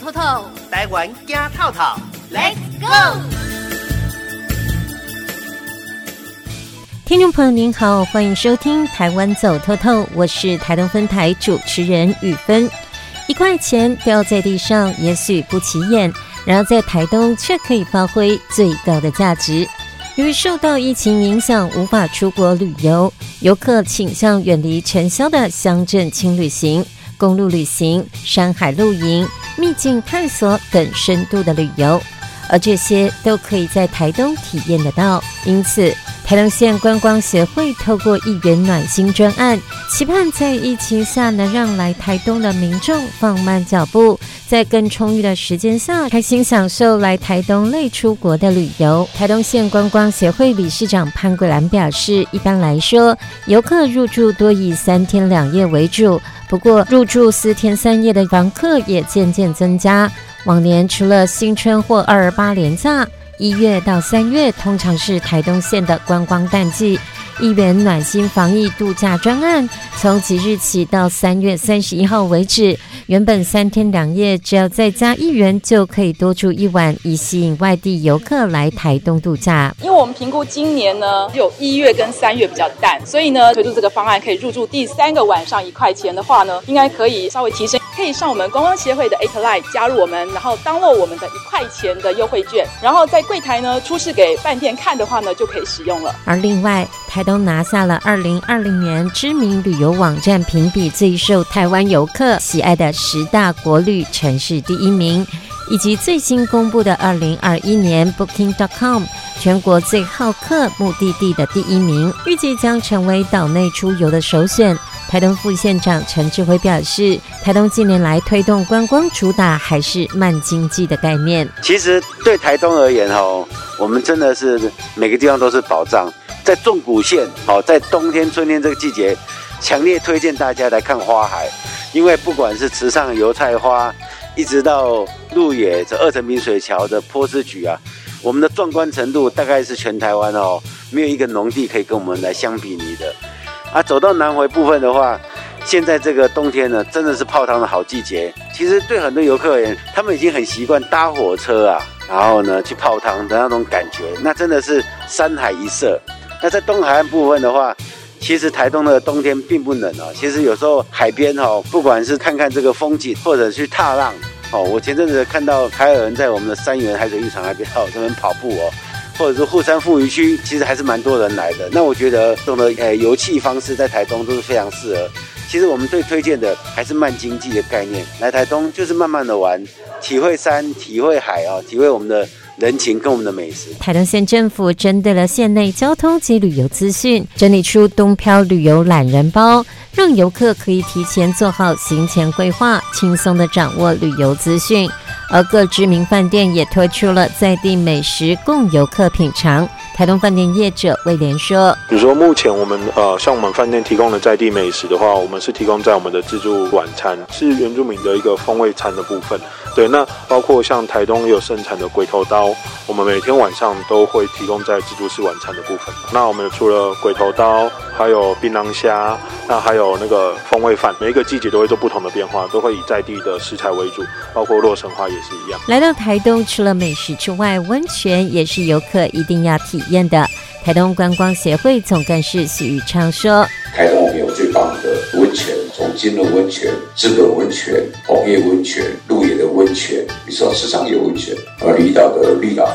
透透，台湾惊透透，Let's go！听众朋友您好，欢迎收听《台湾走透透》，我是台东分台主持人雨芬。一块钱掉在地上，也许不起眼，然而在台东却可以发挥最高的价值。由于受到疫情影响，无法出国旅游，游客倾向远离尘嚣的乡镇轻旅行、公路旅行、山海露营、秘境探索等深度的旅游，而这些都可以在台东体验得到。因此，台东县观光协会透过一元暖心专案，期盼在疫情下能让来台东的民众放慢脚步，在更充裕的时间下，开心享受来台东类出国的旅游。台东县观光协会理事长潘桂兰表示，一般来说，游客入住多以三天两夜为主，不过入住四天三夜的房客也渐渐增加。往年除了新春或二八连假。一月到三月通常是台东县的观光淡季，一元暖心防疫度假专案从即日起到三月三十一号为止，原本三天两夜只要再加一元就可以多住一晚，以吸引外地游客来台东度假。因为我们评估今年呢，有一月跟三月比较淡，所以呢推出这个方案可以入住第三个晚上一块钱的话呢，应该可以稍微提升。可以上我们观光协会的 A T Line 加入我们，然后 download 我们的一块钱的优惠券，然后在柜台呢出示给饭店看的话呢，就可以使用了。而另外，台东拿下了二零二零年知名旅游网站评比最受台湾游客喜爱的十大国旅城市第一名，以及最新公布的二零二一年 Booking.com 全国最好客目的地的第一名，预计将成为岛内出游的首选。台东副县长陈志辉表示，台东近年来推动观光，主打还是慢经济的概念。其实对台东而言，哦，我们真的是每个地方都是宝藏。在纵谷县，好，在冬天、春天这个季节，强烈推荐大家来看花海，因为不管是池上油菜花，一直到鹿野这二层冰水桥的波斯菊啊，我们的壮观程度大概是全台湾哦，没有一个农地可以跟我们来相比拟的。啊，走到南回部分的话，现在这个冬天呢，真的是泡汤的好季节。其实对很多游客而言，他们已经很习惯搭火车啊，然后呢去泡汤的那种感觉，那真的是山海一色。那在东海岸部分的话，其实台东的冬天并不冷啊。其实有时候海边哈，不管是看看这个风景，或者去踏浪哦。我前阵子看到还有人在我们的三元海水浴场那边哦这边跑步哦。或者是富山富渔区，其实还是蛮多人来的。那我觉得这种的呃游憩方式在台东都是非常适合。其实我们最推荐的还是慢经济的概念，来台东就是慢慢的玩，体会山，体会海啊，体会我们的人情跟我们的美食。台东县政府针对了县内交通及旅游资讯，整理出东漂旅游懒人包，让游客可以提前做好行前规划，轻松的掌握旅游资讯。而各知名饭店也推出了在地美食供游客品尝。台东饭店业者威廉说：“比如说，目前我们呃，像我们饭店提供的在地美食的话，我们是提供在我们的自助晚餐，是原住民的一个风味餐的部分。对，那包括像台东也有盛产的鬼头刀，我们每天晚上都会提供在自助式晚餐的部分。那我们除了鬼头刀，还有槟榔虾，那还有那个风味饭，每一个季节都会做不同的变化，都会以在地的食材为主，包括洛神花也是一样。来到台东，除了美食之外，温泉也是游客一定要体验的。台东观光协会总干事许宇昌说：“台东我们有最棒的温泉，从金轮温泉、资本温泉、红叶温泉、鹿野的温泉，你说市场有温泉，而离岛的绿岛。”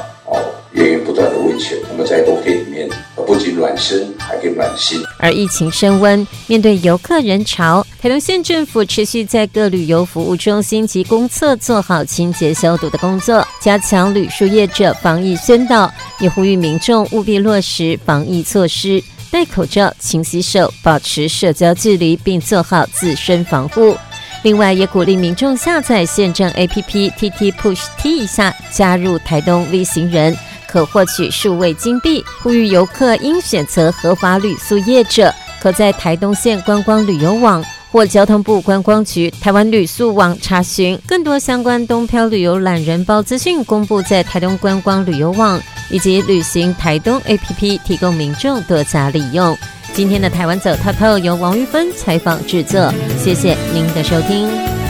我们，在冬天里面，不仅暖身，还可以暖心。而疫情升温，面对游客人潮，台东县政府持续在各旅游服务中心及公厕做好清洁消毒的工作，加强旅宿业者防疫宣导，也呼吁民众务必落实防疫措施，戴口罩、勤洗手、保持社交距离，并做好自身防护。另外，也鼓励民众下载县政 APP TT Push T 一下，加入台东 V 行人，可获取数位金币。呼吁游客应选择合法旅宿业者，可在台东县观光旅游网或交通部观光局台湾旅宿网查询更多相关东漂旅游懒人包资讯，公布在台东观光旅游网以及旅行台东 APP，提供民众多加利用。今天的台湾走透透由王玉芬采访制作，谢谢您的收听。